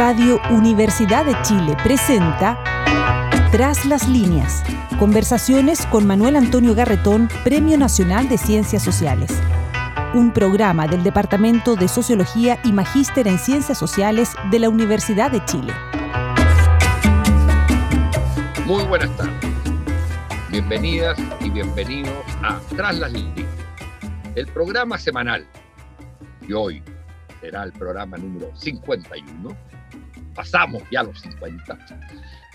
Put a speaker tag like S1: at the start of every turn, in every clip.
S1: Radio Universidad de Chile presenta Tras las líneas. Conversaciones con Manuel Antonio Garretón, Premio Nacional de Ciencias Sociales. Un programa del Departamento de Sociología y Magíster en Ciencias Sociales de la Universidad de Chile.
S2: Muy buenas tardes. Bienvenidas y bienvenidos a Tras las líneas, el programa semanal. Y hoy será el programa número 51. Pasamos ya los 50.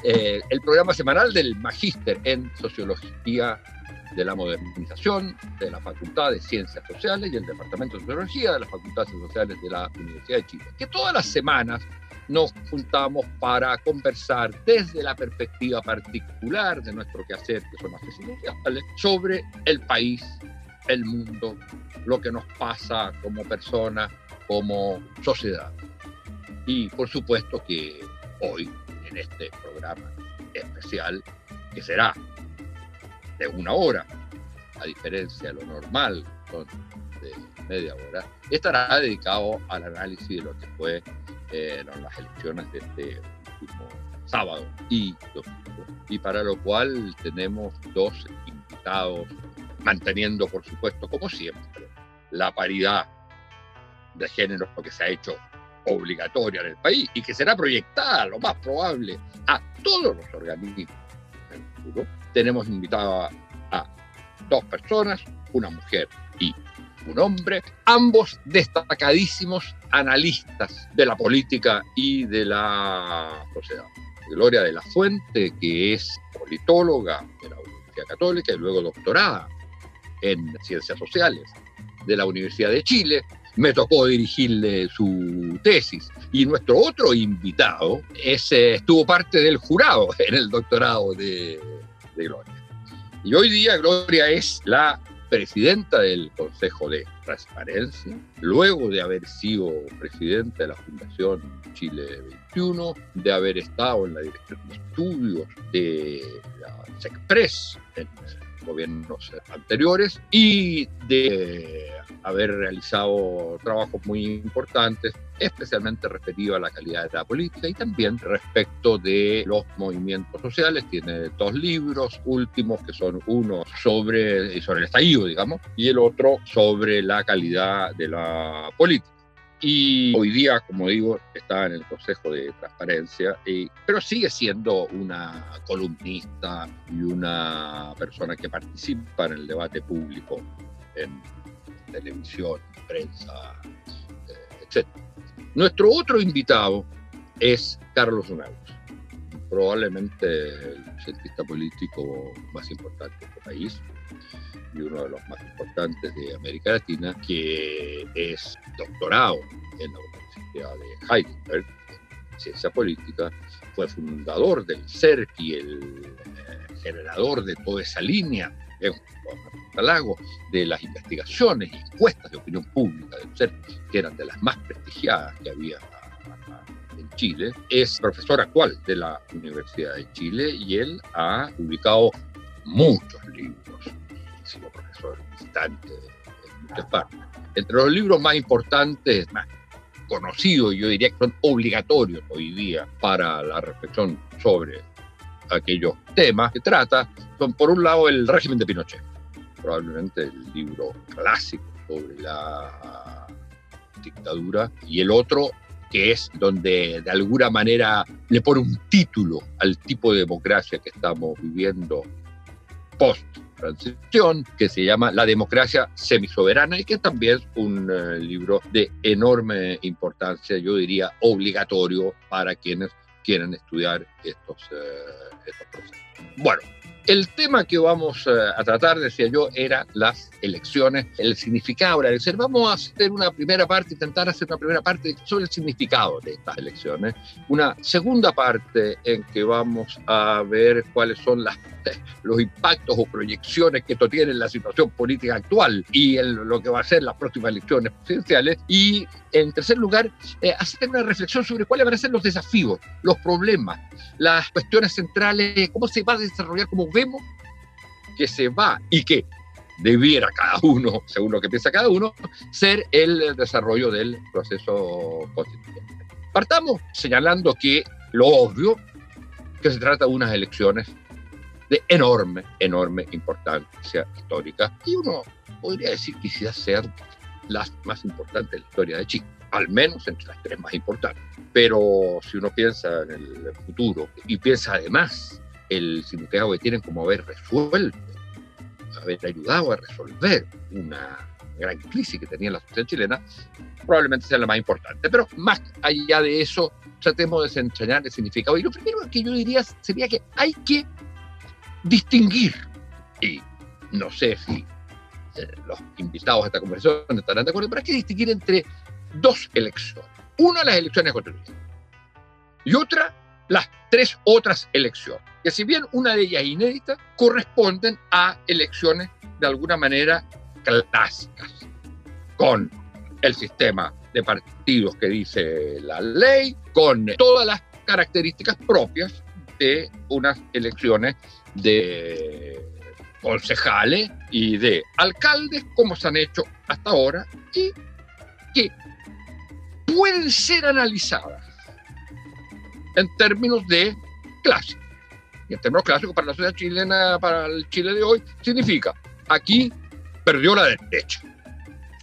S2: Eh, el programa semanal del Magíster en Sociología de la Modernización de la Facultad de Ciencias Sociales y el Departamento de Sociología de la Facultad de Ciencias Sociales de la Universidad de Chile. Que todas las semanas nos juntamos para conversar desde la perspectiva particular de nuestro quehacer, que son las ciencias sociales, sobre el país, el mundo, lo que nos pasa como personas, como sociedad. Y por supuesto que hoy, en este programa especial, que será de una hora, a diferencia de lo normal, son de media hora, estará dedicado al análisis de lo que fue eh, las elecciones de este último sábado y y para lo cual tenemos dos invitados, manteniendo por supuesto, como siempre, la paridad de género que se ha hecho obligatoria en el país y que será proyectada, lo más probable, a todos los organismos Tenemos invitada a dos personas, una mujer y un hombre, ambos destacadísimos analistas de la política y de la sociedad. Gloria de la Fuente, que es politóloga de la Universidad Católica y luego doctorada en Ciencias Sociales de la Universidad de Chile, me tocó dirigirle su tesis. Y nuestro otro invitado ese estuvo parte del jurado en el doctorado de, Gloria. Y hoy día Gloria es la presidenta del Consejo de Transparencia, luego de haber sido presidenta de la Fundación Chile 21, de haber estado en la dirección de estudios de la SECPRES en gobiernos anteriores y de haber realizado trabajos muy importantes, especialmente referido a la calidad de la política y también respecto de los movimientos sociales. Tiene dos libros últimos que son uno sobre, sobre el estallido, digamos, y el otro sobre la calidad de la política. Y hoy día, como digo, está en el Consejo de Transparencia, pero sigue siendo una columnista y una persona que participa en el debate público en televisión, prensa, eh, etc. Nuestro otro invitado es Carlos Unaus, probablemente el cientista político más importante de este país y uno de los más importantes de América Latina, que es doctorado en la Universidad de Heidelberg en ciencia política, fue fundador del CERC y el eh, generador de toda esa línea catalogo de las investigaciones y encuestas de opinión pública del CERC, que eran de las más prestigiadas que había en Chile, es profesor actual de la Universidad de Chile y él ha publicado muchos libros, ha sido profesor visitante en muchas partes. Entre los libros más importantes, más conocidos, yo diría que son obligatorios hoy día para la reflexión sobre aquellos temas que trata, son por un lado el régimen de Pinochet, probablemente el libro clásico sobre la dictadura, y el otro que es donde de alguna manera le pone un título al tipo de democracia que estamos viviendo post transición que se llama La democracia semisoberana y que también es un eh, libro de enorme importancia, yo diría obligatorio para quienes quieren estudiar estos, eh, estos procesos. Bueno, el tema que vamos eh, a tratar, decía yo, era las elecciones, el significado de la elección. Vamos a hacer una primera parte, intentar hacer una primera parte sobre el significado de estas elecciones. Una segunda parte en que vamos a ver cuáles son las, los impactos o proyecciones que esto tiene en la situación política actual y en lo que va a ser las próximas elecciones presidenciales. Y en tercer lugar, eh, hacer una reflexión sobre cuáles van a ser los desafíos, los problemas, las cuestiones centrales, cómo se va a desarrollar, cómo vemos que se va y que debiera cada uno, según lo que piensa cada uno, ser el desarrollo del proceso constituyente. Partamos señalando que lo obvio, que se trata de unas elecciones de enorme, enorme importancia histórica. Y uno podría decir quizás ser las más importantes de la historia de Chile, al menos entre las tres más importantes. Pero si uno piensa en el futuro y piensa además el significado que tienen como haber resuelto, haber ayudado a resolver una gran crisis que tenía la sociedad chilena, probablemente sea la más importante. Pero más allá de eso, tratemos de desentrañar el significado. Y lo primero que yo diría sería que hay que distinguir, y no sé si los invitados a esta conversación estarán de acuerdo, pero hay que distinguir entre dos elecciones. Una, las elecciones constituyentes, y otra, las tres otras elecciones, que si bien una de ellas es inédita, corresponden a elecciones de alguna manera clásicas, con el sistema de partidos que dice la ley, con todas las características propias de unas elecciones de concejales y de alcaldes, como se han hecho hasta ahora, y que pueden ser analizadas en términos de clásico. Y en términos clásicos para la sociedad chilena, para el Chile de hoy, significa aquí perdió la derecha.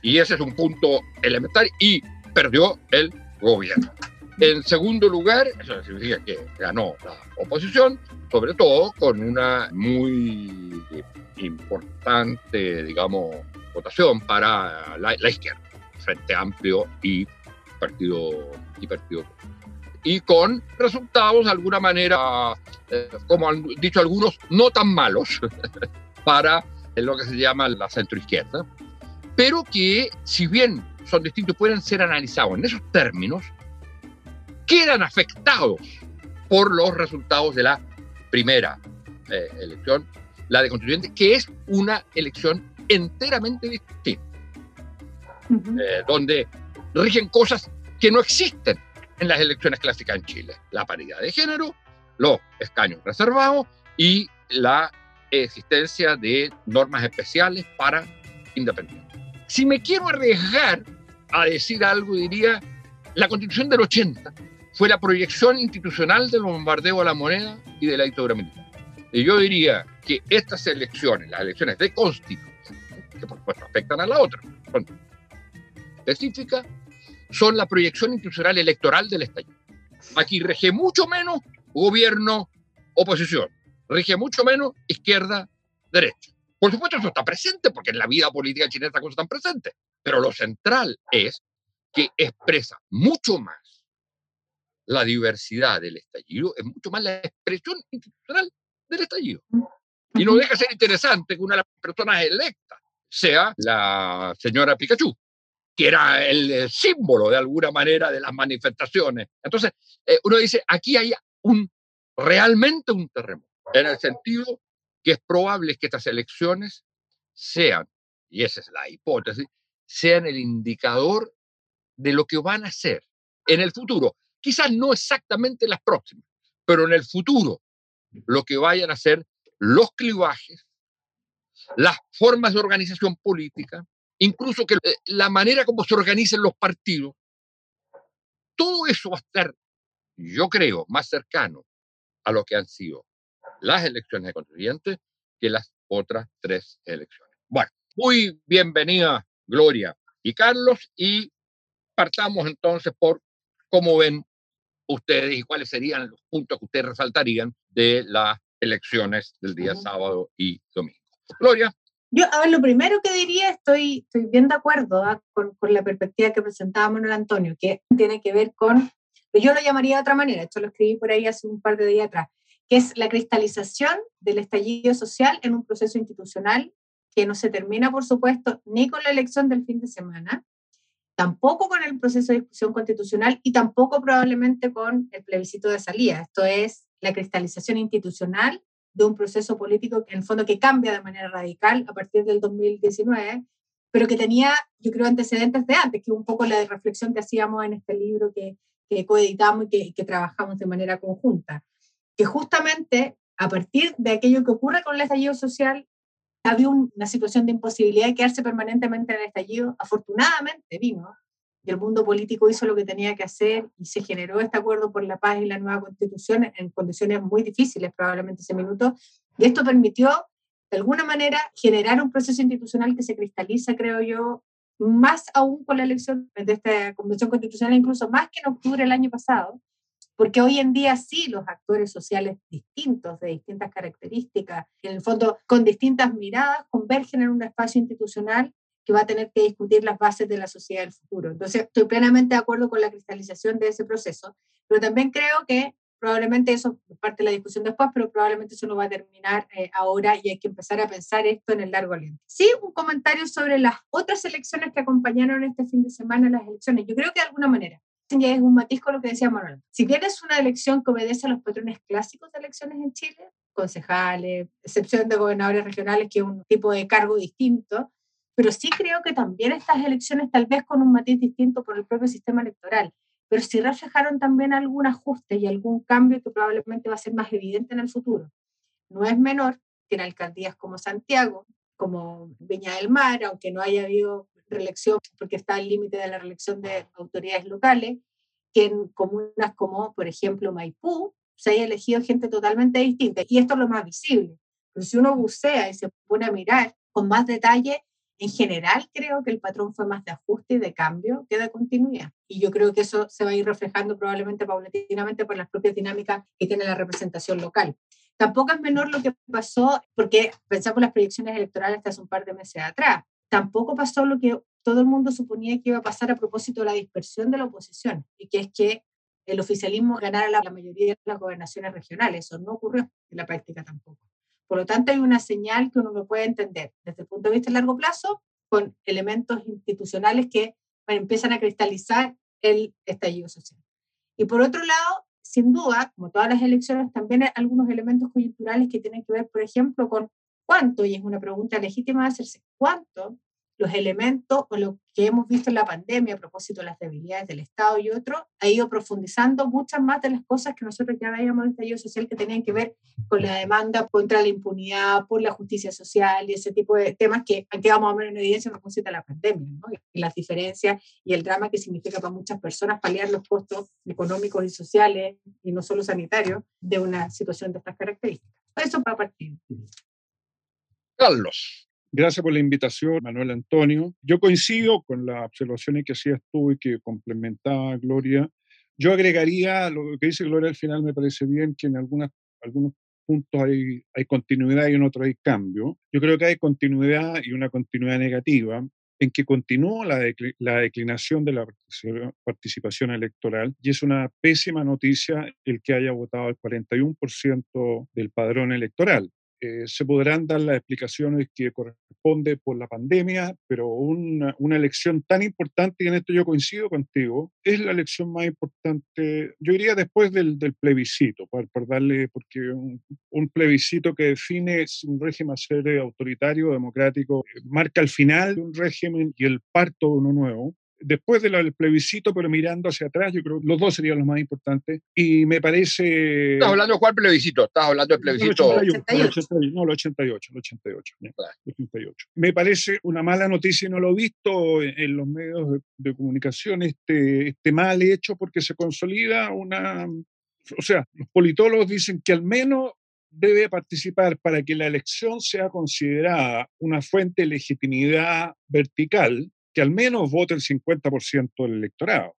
S2: Y ese es un punto elemental y perdió el gobierno. En segundo lugar, eso significa que ganó la oposición, sobre todo con una muy importante, digamos, votación para la, izquierda, Frente Amplio y Partido, y Partido y con resultados de alguna manera, eh, como han dicho algunos, no tan malos para lo que se llama la centroizquierda, pero que si bien son distintos, pueden ser analizados en esos términos, quedan afectados por los resultados de la primera eh, elección, la de constituyente, que es una elección enteramente distinta, eh, donde rigen cosas que no existen en las elecciones clásicas en Chile. La paridad de género, los escaños reservados y la existencia de normas especiales para independientes. Si me quiero arriesgar a decir algo, diría, la constitución del 80 fue la proyección institucional del bombardeo a la moneda y de la dictadura militar. Y yo diría que estas elecciones, las elecciones de constitución, que por supuesto afectan a la otra, son específicas, son la proyección institucional electoral del estallido. Aquí rige mucho menos gobierno, oposición, rige mucho menos izquierda, derecha. Por supuesto, eso está presente porque en la vida política chilena estas cosas están presentes, pero lo central es que expresa mucho más la diversidad del estallido, es mucho más la expresión institucional del estallido. Y no deja de ser interesante que una de las personas electas sea la señora Pikachu, que era el símbolo de alguna manera de las manifestaciones. Entonces, eh, uno dice, aquí hay un, realmente un terremoto, en el sentido que es probable que estas elecciones sean, y esa es la hipótesis, sean el indicador de lo que van a ser en el futuro. Quizás no exactamente las próximas, pero en el futuro, lo que vayan a ser los clivajes, las formas de organización política, incluso que eh, la manera como se organicen los partidos, todo eso va a estar, yo creo, más cercano a lo que han sido las elecciones de constituyentes que las otras tres elecciones. Bueno, muy bienvenida Gloria y Carlos y partamos entonces por cómo ven ustedes y cuáles serían los puntos que ustedes resaltarían de las elecciones del día sábado y domingo. Gloria.
S3: Yo, a ver, lo primero que diría, estoy, estoy bien de acuerdo ¿ah? con, con, la perspectiva que presentaba Manuel Antonio, que tiene que ver con, yo lo llamaría de otra manera, esto lo escribí por ahí hace un par de días atrás, que es la cristalización del estallido social en un proceso institucional que no se termina, por supuesto, ni con la elección del fin de semana, tampoco con el proceso de discusión constitucional y tampoco probablemente con el plebiscito de salida. Esto es la cristalización institucional de un proceso político que en el fondo que cambia de manera radical a partir del 2019, pero que tenía, yo creo, antecedentes de antes, que un poco la reflexión que hacíamos en este libro que, que coeditamos y que, que trabajamos de manera conjunta, que justamente a partir de aquello que ocurre con el estallido social, había una situación de imposibilidad de quedarse permanentemente en el estallido. Afortunadamente vino y el mundo político hizo lo que tenía que hacer y se generó este acuerdo por la paz y la nueva constitución en condiciones muy difíciles probablemente ese minuto. Y esto permitió, de alguna manera, generar un proceso institucional que se cristaliza, creo yo, más aún con la elección de esta convención constitucional, incluso más que en octubre del año pasado, porque hoy en día sí los actores sociales distintos, de distintas características, en el fondo con distintas miradas, convergen en un espacio institucional que va a tener que discutir las bases de la sociedad del futuro. Entonces, estoy plenamente de acuerdo con la cristalización de ese proceso, pero también creo que probablemente eso es parte de la discusión después, pero probablemente eso no va a terminar eh, ahora y hay que empezar a pensar esto en el largo aliento. Sí, un comentario sobre las otras elecciones que acompañaron este fin de semana las elecciones. Yo creo que de alguna manera ya es un matiz con lo que decía Manuel. Si bien es una elección que obedece a los patrones clásicos de elecciones en Chile, concejales, excepción de gobernadores regionales, que es un tipo de cargo distinto, pero sí creo que también estas elecciones, tal vez con un matiz distinto por el propio sistema electoral, pero sí reflejaron también algún ajuste y algún cambio que probablemente va a ser más evidente en el futuro. No es menor que en alcaldías como Santiago, como Viña del Mar, aunque no haya habido reelección porque está al límite de la reelección de autoridades locales, que en comunas como, por ejemplo, Maipú, se haya elegido gente totalmente distinta. Y esto es lo más visible. Pero si uno bucea y se pone a mirar con más detalle, en general creo que el patrón fue más de ajuste y de cambio que de continuidad. Y yo creo que eso se va a ir reflejando probablemente paulatinamente por las propias dinámicas que tiene la representación local. Tampoco es menor lo que pasó, porque pensamos las proyecciones electorales hasta hace un par de meses atrás. Tampoco pasó lo que todo el mundo suponía que iba a pasar a propósito de la dispersión de la oposición, y que es que el oficialismo ganara la, mayoría de las gobernaciones regionales. Eso no ocurrió en la práctica tampoco. Por lo tanto, hay una señal que uno no puede entender desde el punto de vista de largo plazo con elementos institucionales que empiezan a cristalizar el estallido social. Y por otro lado, sin duda, como todas las elecciones, también hay algunos elementos coyunturales que tienen que ver, por ejemplo, con cuánto, y es una pregunta legítima de hacerse, cuánto los elementos o lo que hemos visto en la pandemia a propósito de las debilidades del Estado y otro, ha ido profundizando muchas más de las cosas que nosotros ya veíamos en el estallido social que tenían que ver con la demanda contra la impunidad, por la justicia social y ese tipo de temas que han quedado más o menos en evidencia a propósito de la pandemia, ¿no? y las diferencias y el drama que significa para muchas personas paliar los costos económicos y sociales, y no solo sanitarios, de una situación de estas características. Eso para partir.
S2: Carlos.
S4: Gracias por la invitación, Manuel Antonio. Yo coincido con las observaciones que hacías tú y que complementaba Gloria. Yo agregaría lo que dice Gloria al final, me parece bien que en algunas, algunos puntos hay, hay continuidad y en otros hay cambio. Yo creo que hay continuidad y una continuidad negativa en que continuó la, la, declinación de la participación electoral y es una pésima noticia el que haya votado el 41% del padrón electoral. Eh, se podrán dar las explicaciones que corresponde por la pandemia, pero una, una, elección tan importante, y en esto yo coincido contigo, es la elección más importante, yo diría después del, del plebiscito, por, por, darle, porque un, un, plebiscito que define un régimen a ser autoritario, democrático, marca el final de un régimen y el parto de uno nuevo, después del plebiscito, pero mirando hacia atrás, yo creo que los dos serían los más importantes. Y me parece...
S2: ¿Estás hablando de cuál plebiscito? ¿Estás hablando del plebiscito?
S4: El 88, no, el 88, el 88, el 88. Me parece una mala noticia y no lo he visto en, los medios de, de, comunicación, este, este mal hecho, porque se consolida una... O sea, los politólogos dicen que al menos debe participar para que la elección sea considerada una fuente de legitimidad vertical, que al menos vote el 50% del electorado.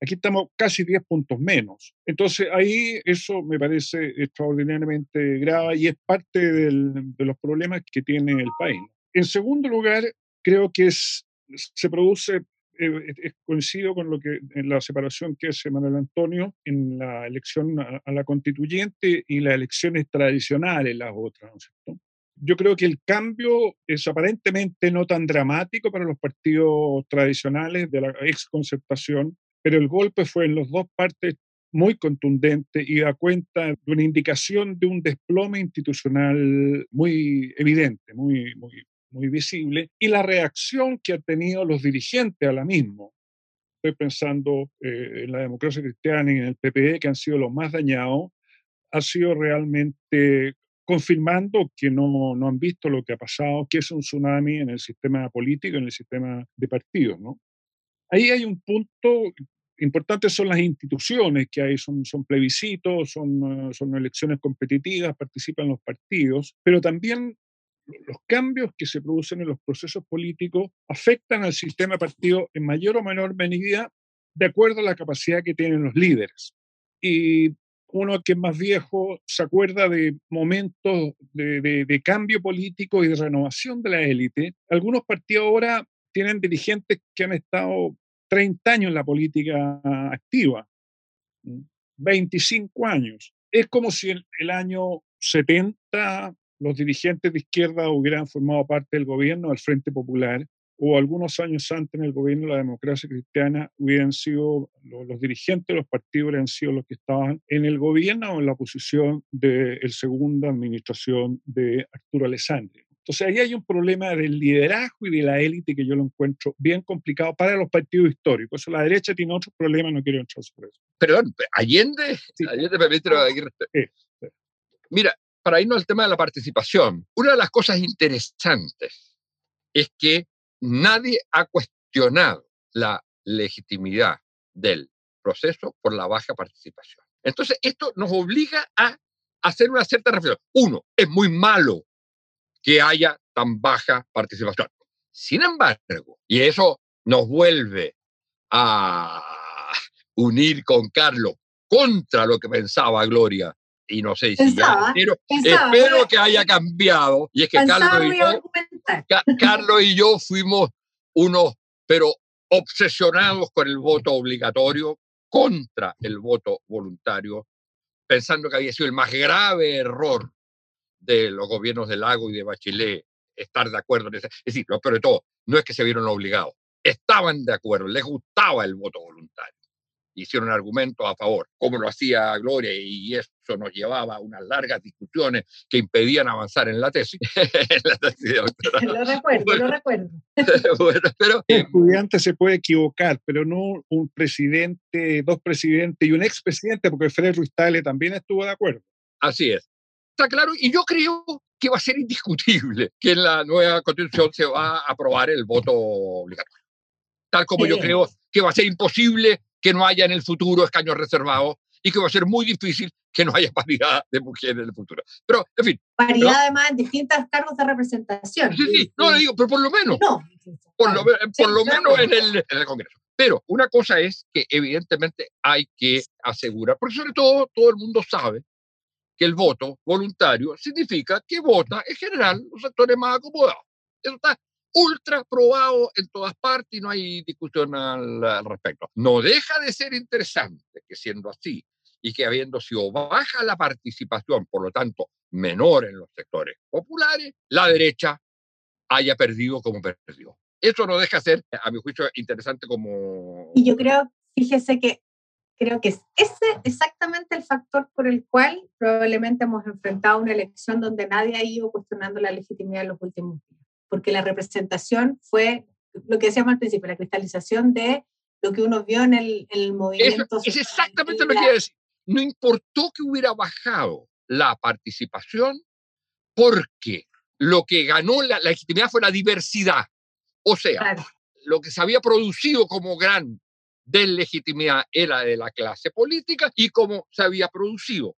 S4: Aquí estamos casi 10 puntos menos. Entonces ahí eso me parece extraordinariamente grave y es parte del, de los problemas que tiene el país. En segundo lugar, creo que es, se produce, eh, coincido con lo que en la separación que hace Manuel Antonio en la elección a, a la constituyente y las elecciones tradicionales, las otras, ¿no es cierto? Yo creo que el cambio es aparentemente no tan dramático para los partidos tradicionales de la ex concertación, pero el golpe fue en las dos partes muy contundente y da cuenta de una indicación de un desplome institucional muy evidente, muy, muy, muy visible, y la reacción que han tenido los dirigentes a la misma. Estoy pensando eh, en la democracia cristiana y en el PPE, que han sido los más dañados, ha sido realmente confirmando que no, no, han visto lo que ha pasado, que es un tsunami en el sistema político, en el sistema de partidos, ¿no? ahí hay un punto importante, son las instituciones que hay, son, son plebiscitos, son, son elecciones competitivas, participan los partidos, pero también los cambios que se producen en los procesos políticos afectan al sistema partido en mayor o menor medida de acuerdo a la capacidad que tienen los líderes. Y uno que es más viejo se acuerda de momentos de, cambio político y de renovación de la élite. Algunos partidos ahora tienen dirigentes que han estado 30 años en la política activa, 25 años. Es como si en el año 70 los dirigentes de izquierda hubieran formado parte del gobierno del Frente Popular o algunos años antes en el gobierno de la democracia cristiana hubieran sido los, dirigentes de los partidos hubieran sido los que estaban en el gobierno o en la oposición de la segunda administración de Arturo Alessandri. Entonces ahí hay un problema del liderazgo y de la élite que yo lo encuentro bien complicado para los partidos históricos. la derecha tiene otros problemas, no quiero entrar sobre eso.
S2: Perdón, Allende, Allende permite Mira, para irnos al tema de la participación, una de las cosas interesantes es que nadie ha cuestionado la legitimidad del proceso por la baja participación. Entonces, esto nos obliga a hacer una cierta reflexión. Uno, es muy malo que haya tan baja participación. Sin embargo, y eso nos vuelve a unir con Carlos contra lo que pensaba Gloria, y no sé si ya, espero que haya cambiado, y es que Carlos y, yo, Carlos y yo fuimos unos, pero obsesionados con el voto obligatorio contra el voto voluntario, pensando que había sido el más grave error de los gobiernos de Lago y de Bachelet estar de acuerdo en eso. Es decir, lo peor de todo, no es que se vieron obligados, estaban de acuerdo, les gustaba el voto voluntario hicieron argumentos a favor, como lo hacía Gloria, y eso nos llevaba a unas largas discusiones que impedían avanzar en la tesis.
S3: lo recuerdo, lo recuerdo.
S4: pero, el estudiante se puede equivocar, pero no un presidente, dos presidentes y un expresidente, porque Fred Ruiz Tale también estuvo de acuerdo.
S2: Así es. Está claro, y yo creo que va a ser indiscutible que en la nueva constitución se va a aprobar el voto obligatorio. Tal como yo creo que va a ser imposible que no haya en el futuro escaños reservados y que va a ser muy difícil que no haya paridad de mujeres en el futuro. Pero, en fin.
S3: Paridad además en distintos cargos de representación.
S2: Sí, sí, no le digo, pero por lo menos. No. Por lo, por lo menos en el, en el Congreso. Pero una cosa es que evidentemente hay que asegurar, porque sobre todo todo el mundo sabe que el voto voluntario significa que vota en general los sectores más acomodados. Eso está ultra probado en todas partes y no hay discusión al, respecto. No deja de ser interesante que siendo así y que habiendo sido baja la participación, por lo tanto menor en los sectores populares, la derecha haya perdido como perdió. Eso no deja de ser, a mi juicio, interesante como...
S3: Y yo creo, fíjese que creo que es ese exactamente el factor por el cual probablemente hemos enfrentado una elección donde nadie ha ido cuestionando la legitimidad en los últimos días porque la representación fue lo que decíamos al principio, la cristalización de lo que uno vio en el, movimiento.
S2: es exactamente lo que quiero decir. No importó que hubiera bajado la participación, porque lo que ganó la, legitimidad fue la diversidad. O sea, lo que se había producido como gran deslegitimidad era de la clase política y como se había producido.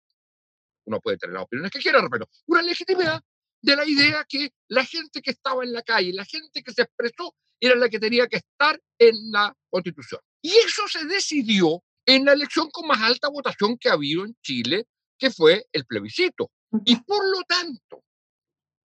S2: Uno puede tener las opiniones que quiera, pero una legitimidad de la idea que la gente que estaba en la calle, la gente que se expresó, era la que tenía que estar en la Constitución. Y eso se decidió en la elección con más alta votación que ha habido en Chile, que fue el plebiscito. Y por lo tanto,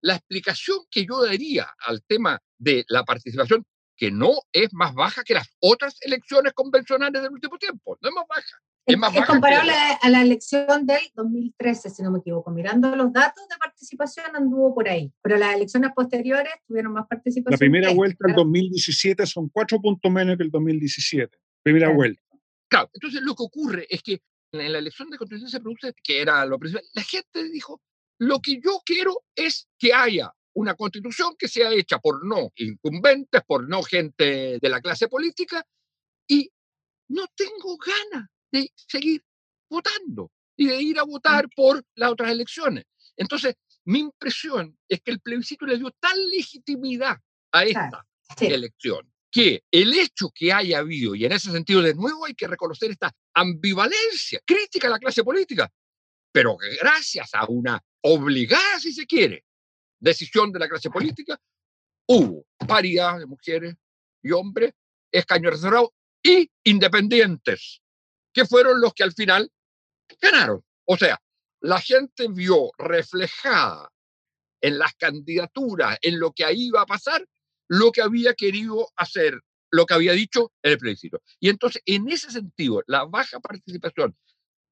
S2: la explicación que yo daría al tema de la participación, que no es más baja que las otras elecciones convencionales del último tiempo, no es más baja,
S3: es, comparable a la elección del 2013, si no me equivoco. Mirando los datos de participación anduvo por ahí, pero las elecciones posteriores tuvieron más participación.
S4: La primera vuelta del 2017 son cuatro puntos menos que el 2017. Primera vuelta.
S2: Claro, entonces lo que ocurre es que en la elección de constitución se produce, que era lo principal, la gente dijo, lo que yo quiero es que haya una constitución que sea hecha por no incumbentes, por no gente de la clase política, y no tengo ganas de seguir votando y de ir a votar por las otras elecciones. Entonces, mi impresión es que el plebiscito le dio tal legitimidad a esta elección que el hecho que haya habido, y en ese sentido de nuevo hay que reconocer esta ambivalencia crítica a la clase política, pero gracias a una obligada, si se quiere, decisión de la clase política, hubo paridad de mujeres y hombres, escaños reservados y independientes, que fueron los que al final ganaron. O sea, la gente vio reflejada en las candidaturas, en lo que ahí iba a pasar, lo que había querido hacer, lo que había dicho en el plebiscito. Y entonces, en ese sentido, la baja participación,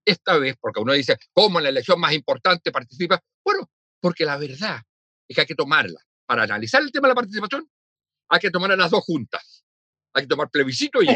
S2: esta vez, porque uno dice, ¿cómo en la elección más importante participa? Bueno, porque la verdad es que hay que tomarla. Para analizar el tema de la participación, hay que tomar a las dos juntas. Hay que tomar plebiscito y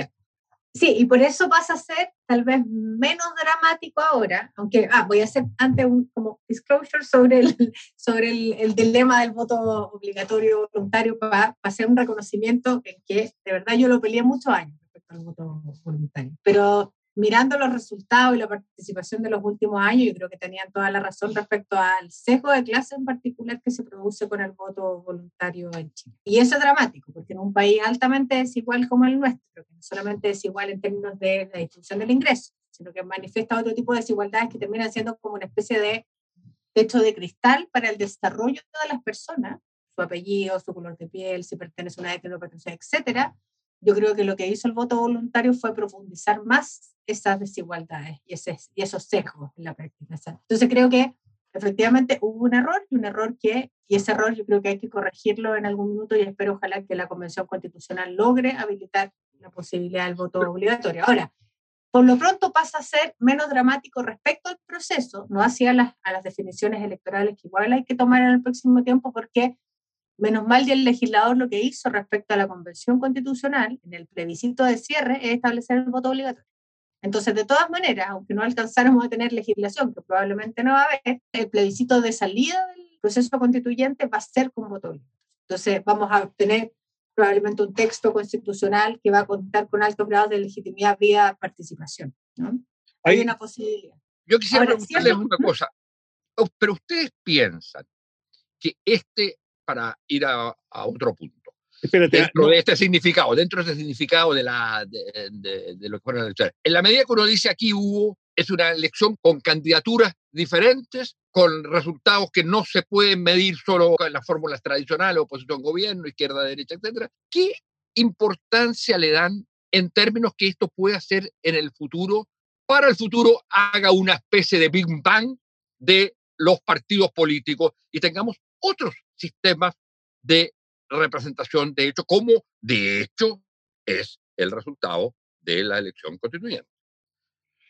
S3: Sí, y por eso pasa a ser tal vez menos dramático ahora, aunque ah, voy a hacer antes un como disclosure sobre el, sobre el, el dilema del voto obligatorio voluntario para, hacer un reconocimiento en que de verdad yo lo peleé muchos años respecto al voto voluntario. Pero mirando los resultados y la participación de los últimos años, yo creo que tenían toda la razón respecto al sesgo de clase en particular que se produce con el voto voluntario en Chile. Y eso es dramático, porque en un país altamente desigual como el nuestro, que no solamente desigual en términos de la distribución del ingreso, sino que manifiesta otro tipo de desigualdades que terminan siendo como una especie de techo de cristal para el desarrollo de todas las personas, su apellido, su color de piel, si pertenece a una etnia o no pertenece, etcétera, yo creo que lo que hizo el voto voluntario fue profundizar más esas desigualdades y, ese, y esos sesgos en la práctica. Entonces creo que efectivamente hubo un error y un error que, y ese error yo creo que hay que corregirlo en algún minuto y espero ojalá que la Convención Constitucional logre habilitar la posibilidad del voto obligatorio. Ahora, por lo pronto pasa a ser menos dramático respecto al proceso, no hacia las, a las definiciones electorales que igual hay que tomar en el próximo tiempo porque Menos mal y el legislador lo que hizo respecto a la convención constitucional en el plebiscito de cierre es establecer el voto obligatorio. Entonces, de todas maneras, aunque no alcanzáramos a tener legislación, que probablemente no va a haber, el plebiscito de salida del proceso constituyente va a ser con voto obligatorio. Entonces, vamos a obtener probablemente un texto constitucional que va a contar con altos grados de legitimidad vía participación. ¿no? Hay, una posibilidad.
S2: Yo quisiera preguntarles una cosa, pero ustedes piensan que este para ir a, otro punto. dentro de este significado, dentro de este significado de, la, de, lo que fueron las elecciones. En la medida que uno dice aquí hubo, es una elección con candidaturas diferentes, con resultados que no se pueden medir solo con las fórmulas tradicionales, oposición, gobierno, izquierda, derecha, etc. ¿Qué importancia le dan en términos que esto puede hacer en el futuro, para el futuro haga una especie de Big Bang de los partidos políticos y tengamos otros sistemas de representación de hecho, como de hecho es el resultado de la elección constituyente.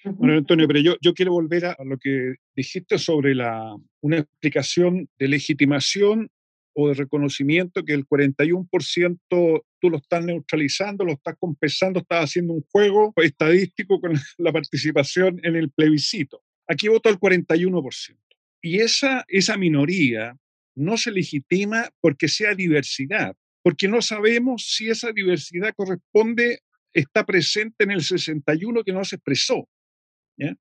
S4: Bueno, Antonio, pero yo, yo quiero volver a lo que dijiste sobre la, una explicación de legitimación o de reconocimiento que el 41% tú lo estás neutralizando, lo estás compensando, estás haciendo un juego estadístico con la participación en el plebiscito. Aquí votó el 41%. Y esa, esa minoría no se legitima porque sea diversidad, porque no sabemos si esa diversidad corresponde, está presente en el 61 que no se expresó.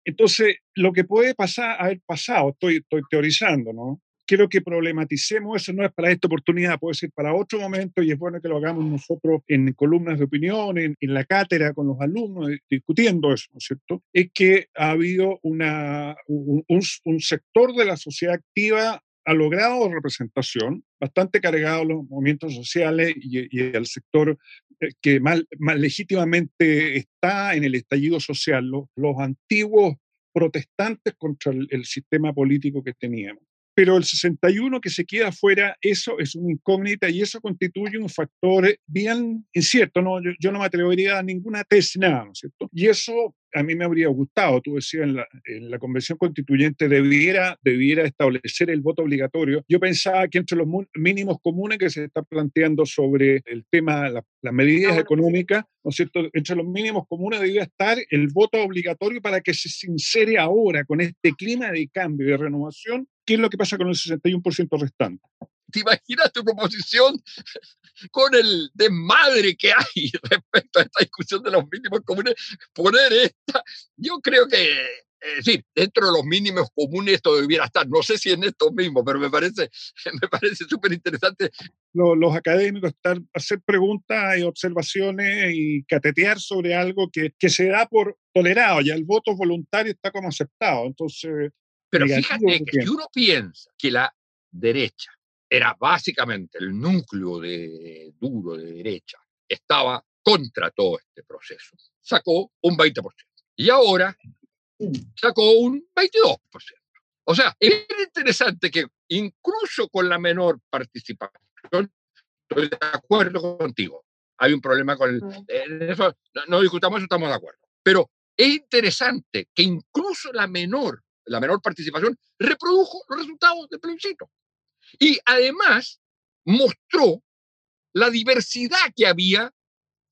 S4: Entonces, lo que puede pasar, haber pasado, estoy, estoy teorizando, ¿no? Quiero que problematicemos, eso no es para esta oportunidad, puede ser para otro momento y es bueno que lo hagamos nosotros en columnas de opinión, en, la cátedra con los alumnos, discutiendo eso, ¿no es cierto? Es que ha habido un sector de la sociedad activa ha logrado representación, bastante cargado los movimientos sociales y, y al sector eh, que más, más, legítimamente está en el estallido social, los, los antiguos protestantes contra el, el, sistema político que teníamos. Pero el 61 que se queda fuera, eso es una incógnita y eso constituye un factor bien incierto. ¿no? Yo, yo no me atrevería a ninguna tesis, nada, ¿no es cierto? Y eso a mí me habría gustado, tú decías, en la, en la, convención constituyente debiera, debiera establecer el voto obligatorio. Yo pensaba que entre los mínimos comunes que se está planteando sobre el tema, la, las medidas económicas, ¿no es cierto? Entre los mínimos comunes debería estar el voto obligatorio para que se sincere ahora con este clima de cambio y de renovación, qué es lo que pasa con el 61% restante.
S2: ¿Te imaginas tu proposición con el desmadre que hay respecto a esta discusión de los mínimos comunes? Poner esta, yo creo que es decir, dentro de los mínimos comunes esto debiera estar. No sé si en esto mismo, pero me parece me parece súper interesante.
S4: Los, académicos están, hacer preguntas y observaciones y catetear sobre algo que, que se da por tolerado, ya el voto voluntario está como aceptado. Entonces,
S2: pero fíjate que si uno piensa que la derecha era básicamente el núcleo de, duro de derecha, estaba contra todo este proceso, sacó un 20%. Y ahora sacó un 22%. O sea, es interesante que incluso con la menor participación, estoy de acuerdo contigo, hay un problema con el, eso, no, discutamos eso, estamos de acuerdo. Pero es interesante que incluso la menor, la menor participación reprodujo los resultados del plebiscito. Y además mostró la diversidad que había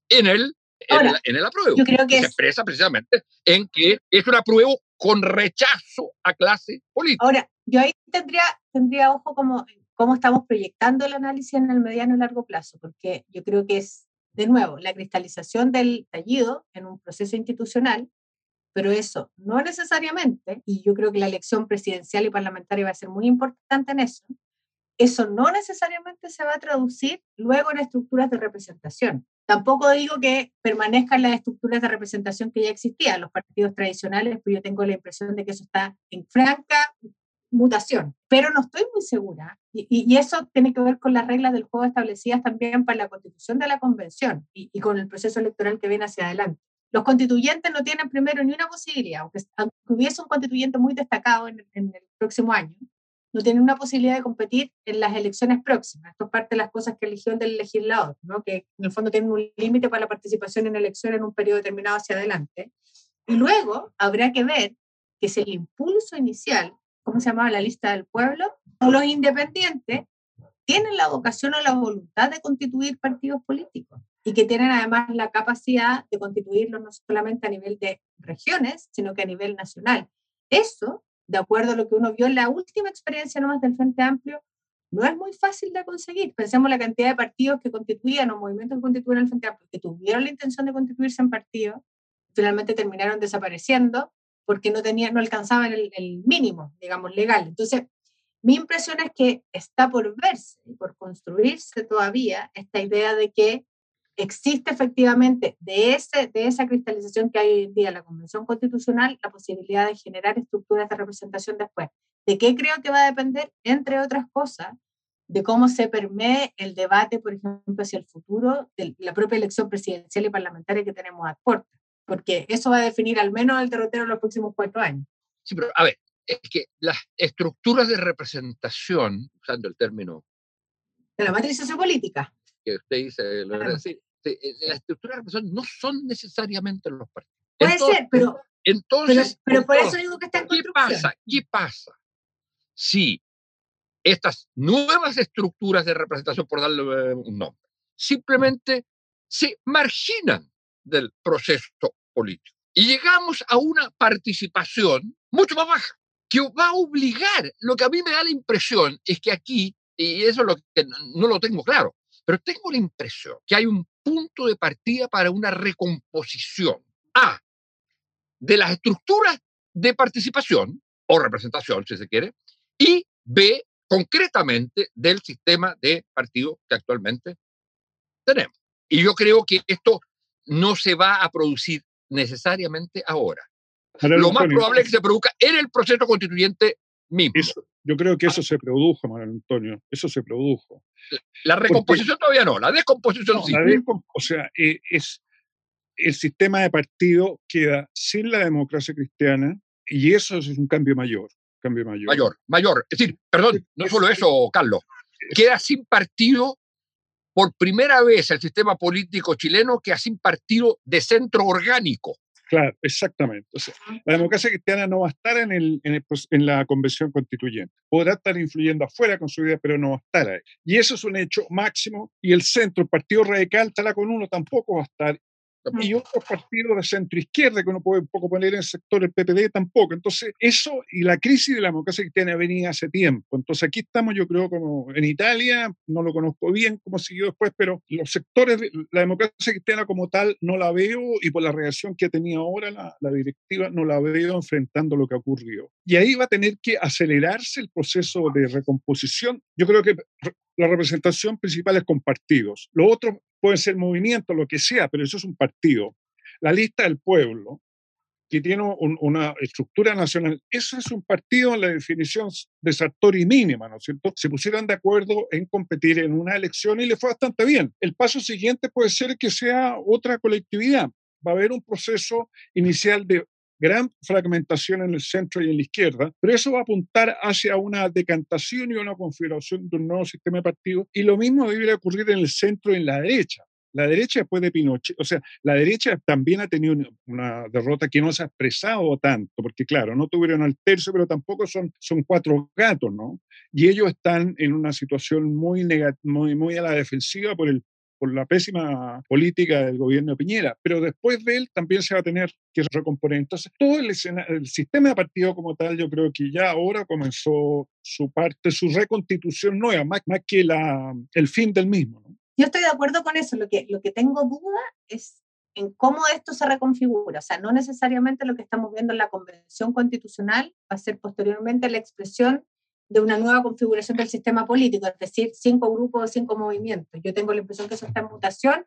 S2: en el, en, el, apruebo.
S3: Yo creo que
S2: se expresa precisamente en que es un apruebo con rechazo a clase política.
S3: Ahora, yo ahí tendría, tendría ojo como cómo estamos proyectando el análisis en el mediano y largo plazo, porque yo creo que es, de nuevo, la cristalización del tallido en un proceso institucional, pero eso no necesariamente, y yo creo que la elección presidencial y parlamentaria va a ser muy importante en eso, eso no necesariamente se va a traducir luego en estructuras de representación. Tampoco digo que permanezcan las estructuras de representación que ya existían, los partidos tradicionales, pero yo tengo la impresión de que eso está en franca mutación, pero no estoy muy segura. Y, eso tiene que ver con las reglas del juego establecidas también para la constitución de la convención y, con el proceso electoral que viene hacia adelante. Los constituyentes no tienen primero ni una posibilidad, aunque, hubiese un constituyente muy destacado en el próximo año, no tiene una posibilidad de competir en las elecciones próximas. Esto es parte de las cosas que eligió del legislador, ¿no? que en el fondo tiene un límite para la participación en elecciones en un periodo determinado hacia adelante. Y luego habrá que ver que si el impulso inicial, ¿cómo se llamaba la lista del pueblo? O los independientes tienen la vocación o la voluntad de constituir partidos políticos y que tienen además la capacidad de constituirlos no solamente a nivel de regiones, sino que a nivel nacional. Eso de acuerdo a lo que uno vio en la última experiencia nomás del Frente Amplio, no es muy fácil de conseguir. Pensemos la cantidad de partidos que constituían o movimientos que constituían el Frente Amplio, que tuvieron la intención de constituirse en partidos, finalmente terminaron desapareciendo porque no, tenían, no alcanzaban el, el mínimo, digamos, legal. Entonces, mi impresión es que está por verse y por construirse todavía esta idea de que existe efectivamente de, ese, de esa cristalización que hay hoy en día en la Convención Constitucional la posibilidad de generar estructuras de representación después. ¿De qué creo que va a depender? Entre otras cosas, de cómo se permee el debate, por ejemplo, hacia el futuro de la propia elección presidencial y parlamentaria que tenemos a puerta, porque eso va a definir al menos el derrotero en los próximos cuatro años.
S2: Sí, pero a ver, es que las estructuras de representación, usando el término...
S3: De la matriz sociopolítica
S2: que usted dice, lo decir, eh, la estructura de representación no son necesariamente los partidos.
S3: Puede ser, pero,
S2: entonces,
S3: pero, por eso digo que está en
S2: ¿qué pasa? ¿Qué pasa si estas nuevas estructuras de representación, por darle eh, un nombre, simplemente se marginan del proceso político y llegamos a una participación mucho más baja, que va a obligar, lo que a mí me da la impresión es que aquí, y eso es lo que no lo tengo claro, pero tengo la impresión que hay un punto de partida para una recomposición. A, de las estructuras de participación o representación, si se quiere, y B, concretamente del sistema de partido que actualmente tenemos. Y yo creo que esto no se va a producir necesariamente ahora. Lo más probable es que se produzca en el proceso constituyente mismo.
S4: yo creo que eso se produjo, Manuel Antonio, eso se produjo.
S2: La recomposición todavía no, la descomposición sí.
S4: o sea, eh, es, el sistema de partido queda sin la democracia cristiana y eso es un cambio mayor. Cambio mayor.
S2: Mayor, mayor. Es decir, perdón, no solo eso, Carlos. Queda sin partido por primera vez el sistema político chileno queda sin partido de centro orgánico.
S4: Claro, exactamente. la democracia cristiana no va a estar en, el, en, la convención constituyente. Podrá estar influyendo afuera con su vida, pero no va a estar ahí. Y eso es un hecho máximo. Y el centro, el Partido Radical, tal con uno, tampoco va a estar. Y otros partidos de centro izquierda que uno puede un poco poner en el sector, el PPD tampoco. Entonces, eso y la crisis de la democracia cristiana venía hace tiempo. Entonces, aquí estamos, yo creo, como en Italia, no lo conozco bien cómo siguió después, pero los sectores de la democracia cristiana como tal no la veo y por la reacción que tenía ahora la, la directiva, no la veo enfrentando lo que ocurrió. Y ahí va a tener que acelerarse el proceso de recomposición. Yo creo que la representación principal es con partidos. Lo otro puede ser movimiento, lo que sea, pero eso es un partido. La lista del pueblo, que tiene una estructura nacional, eso es un partido en la definición de Sartori mínima, ¿no es cierto? Se pusieron de acuerdo en competir en una elección y le fue bastante bien. El paso siguiente puede ser que sea otra colectividad. Va a haber un proceso inicial de gran fragmentación en el centro y en la izquierda, pero eso va a apuntar hacia una decantación y una configuración de un nuevo sistema de partidos, y lo mismo debería ocurrir en el centro y en la derecha. La derecha después de Pinochet, o sea, la derecha también ha tenido una, derrota que no se ha expresado tanto, porque claro, no tuvieron al tercio, pero tampoco son, son cuatro gatos, ¿no? Y ellos están en una situación muy, muy, muy a la defensiva por el por la pésima política del gobierno de Piñera, pero después de él también se va a tener que recomponer. Entonces, todo el, el sistema de partido como tal, yo creo que ya ahora comenzó su parte, su reconstitución nueva, más, más que la, el fin del mismo.
S3: Yo estoy de acuerdo con eso. Lo que, lo que tengo duda es en cómo esto se reconfigura. O sea, no necesariamente lo que estamos viendo en la Convención Constitucional va a ser posteriormente la expresión de una nueva configuración del sistema político, es decir, cinco grupos cinco movimientos. Yo tengo la impresión que eso está en mutación,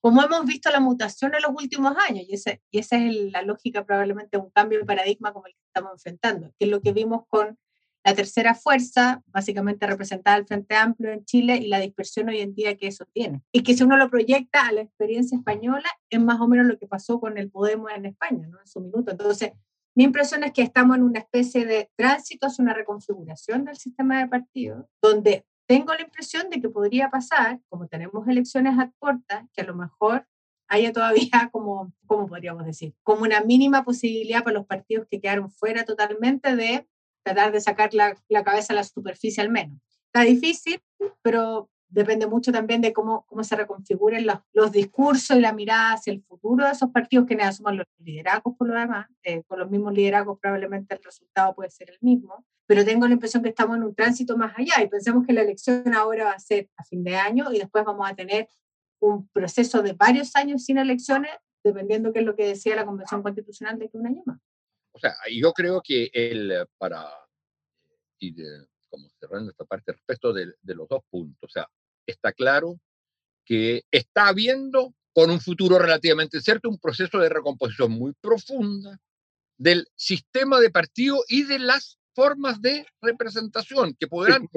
S3: como hemos visto la mutación en los últimos años, y, ese, y esa es la lógica probablemente de un cambio de paradigma como el que estamos enfrentando, que es lo que vimos con la tercera fuerza, básicamente representada al Frente Amplio en Chile, y la dispersión hoy en día que eso tiene. Y que si uno lo proyecta a la experiencia española, es más o menos lo que pasó con el Podemos en España, ¿no? En su minuto. Entonces, mi impresión es que estamos en una especie de tránsito hacia una reconfiguración del sistema de partidos, donde tengo la impresión de que podría pasar, como tenemos elecciones a cortas, que a lo mejor haya todavía como, ¿cómo podríamos decir? Como una mínima posibilidad para los partidos que quedaron fuera totalmente de tratar de sacar la, la cabeza a la superficie al menos. Está difícil, pero depende mucho también de cómo, cómo se reconfiguren los, los, discursos y la mirada hacia el futuro de esos partidos que asuman los liderazgos por lo demás. Eh, con los mismos liderazgos probablemente el resultado puede ser el mismo, pero tengo la impresión que estamos en un tránsito más allá y pensemos que la elección ahora va a ser a fin de año y después vamos a tener un proceso de varios años sin elecciones, dependiendo qué es lo que decía la Convención Constitucional de que un año más.
S2: O sea, yo creo que el, para ir como cerrando esta parte respecto de, de los dos puntos. O sea, está claro que está habiendo, con un futuro relativamente cierto, un proceso de recomposición muy profunda del sistema de partido y de las formas de representación que podrán,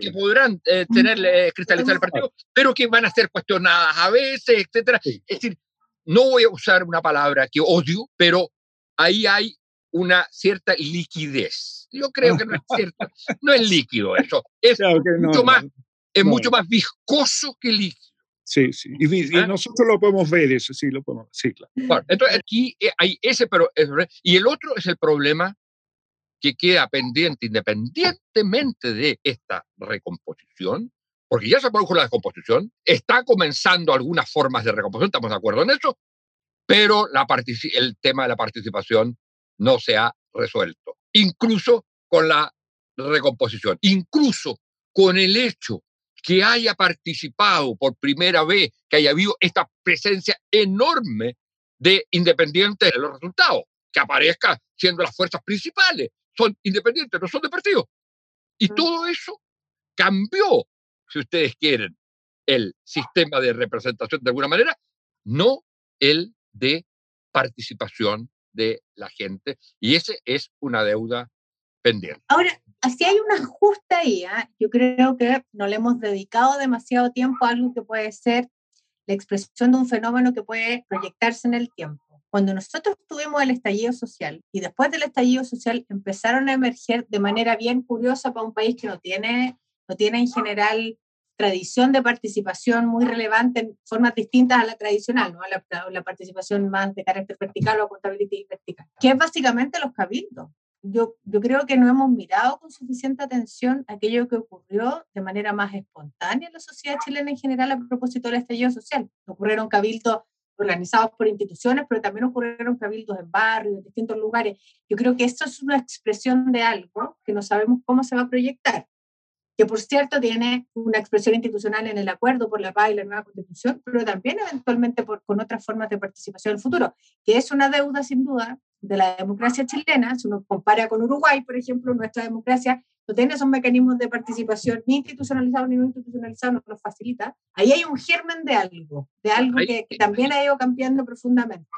S2: que podrán eh, tener, eh, cristalizar el partido, pero que van a ser cuestionadas a veces, etc. Es decir, no voy a usar una palabra que odio, pero ahí hay una cierta liquidez. Yo creo que no es cierto, no es líquido eso, es, mucho, más, es mucho más viscoso que líquido.
S4: Sí, sí, y, ¿Ah? nosotros lo podemos ver, eso sí, lo podemos sí, claro.
S2: Bueno, entonces aquí eh, hay ese, pero, y el otro es el problema que queda pendiente independientemente de esta recomposición, porque ya se produjo la recomposición, está comenzando algunas formas de recomposición, estamos de acuerdo en eso, pero la el tema de la participación no se ha resuelto. Incluso con la recomposición, incluso con el hecho que haya participado por primera vez, que haya habido esta presencia enorme de independientes en los resultados, que aparezca siendo las fuerzas principales, son independientes, no son de partido. Y mm. todo eso cambió, si ustedes quieren, el sistema de representación de alguna manera, no el de participación de la gente y ese es una deuda pendiente.
S3: Ahora, si hay un ajuste ahí, ¿ah? yo creo que no le hemos dedicado demasiado tiempo a algo que puede ser la expresión de un fenómeno que puede proyectarse en el tiempo. Cuando nosotros tuvimos el estallido social y después del estallido social empezaron a emerger de manera bien curiosa para un país que no tiene, no tiene en general tradición de participación muy relevante en formas distintas a la tradicional, ¿no? a la, la participación más de carácter vertical o contabilidad vertical, que es básicamente los cabildos. Yo, yo creo que no hemos mirado con suficiente atención aquello que ocurrió de manera más espontánea en la sociedad chilena en general a propósito del estallido social. Ocurrieron cabildos organizados por instituciones, pero también ocurrieron cabildos en barrios, en distintos lugares. Yo creo que esto es una expresión de algo que no sabemos cómo se va a proyectar que por cierto tiene una expresión institucional en el acuerdo por la paz y la nueva constitución, pero también eventualmente por, con otras formas de participación en el futuro, que es una deuda sin duda de la democracia chilena. Si uno compara con Uruguay, por ejemplo, nuestra democracia no tiene esos mecanismos de participación ni institucionalizados ni no institucionalizados, no los facilita. Ahí hay un germen de algo, de algo que, que también ha ido cambiando profundamente.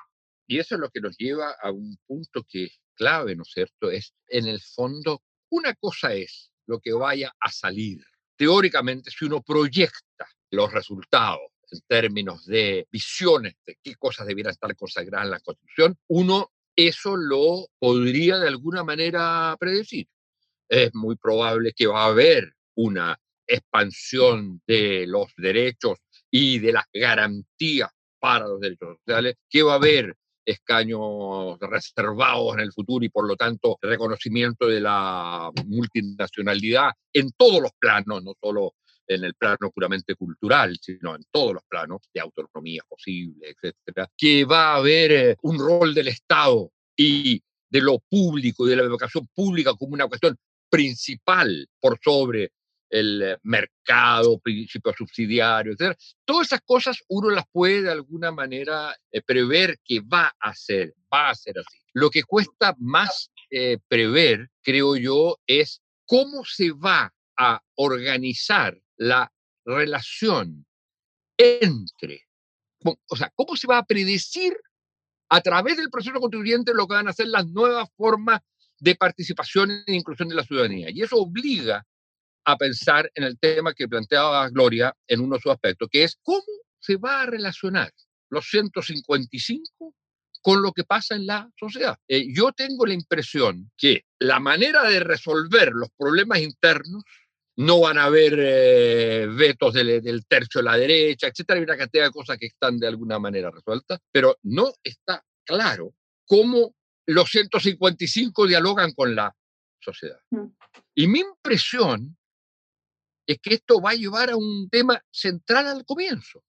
S2: Y eso es lo que nos lleva a un punto que es clave, ¿no es cierto? Es, en el fondo, una cosa es lo que vaya a salir. Teóricamente, si uno proyecta los resultados en términos de visiones de qué cosas debieran estar consagradas en la Constitución, uno eso lo podría de alguna manera predecir. Es muy probable que va a haber una expansión de los derechos y de las garantías para los derechos sociales, que va a haber escaños reservados en el futuro y por lo tanto reconocimiento de la multinacionalidad en todos los planos, no solo en el plano puramente cultural, sino en todos los planos de autonomía posible, etcétera, que va a haber eh, un rol del Estado y de lo público y de la educación pública como una cuestión principal por sobre el eh, mercado, principios subsidiarios, etc. Todas esas cosas uno las puede de alguna manera eh, prever que va a ser, va a ser así. Lo que cuesta más eh, prever, creo yo, es cómo se va a organizar la relación entre, o sea, cómo se va a predecir a través del proceso constituyente lo que van a ser las nuevas formas de participación e inclusión de la ciudadanía. Y eso obliga a pensar en el tema que planteaba Gloria en uno de sus aspectos, que es cómo se va a relacionar los 155 con lo que pasa en la sociedad. Eh, yo tengo la impresión que la manera de resolver los problemas internos no van a haber eh, vetos del, del, tercio de la derecha, etcétera, hay una cantidad de cosas que están de alguna manera resueltas, pero no está claro cómo los 155 dialogan con la sociedad. Mm. Y mi impresión es que esto va a llevar a un tema central al comienzo,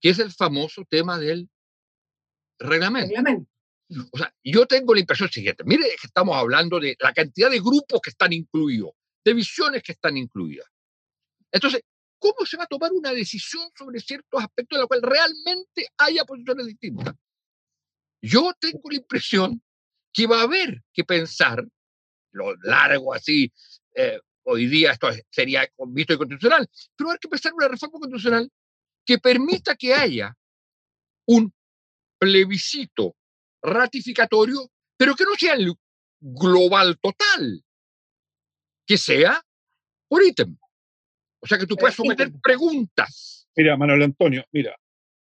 S2: que es el famoso tema del reglamento. O sea, yo tengo la impresión siguiente, mire que estamos hablando de la cantidad de grupos que están incluidos, de visiones que están incluidas. Entonces, ¿cómo se va a tomar una decisión sobre ciertos aspectos en los cuales realmente haya posiciones distintas? Yo tengo la impresión que va a haber que pensar, lo largo así, eh, hoy día esto sería visto inconstitucional, pero hay que pensar una reforma constitucional que permita que haya un plebiscito ratificatorio, pero que no sea el global total, que sea por ítem. O sea, que tú puedas someter preguntas.
S4: Mira, Manuel Antonio, mira,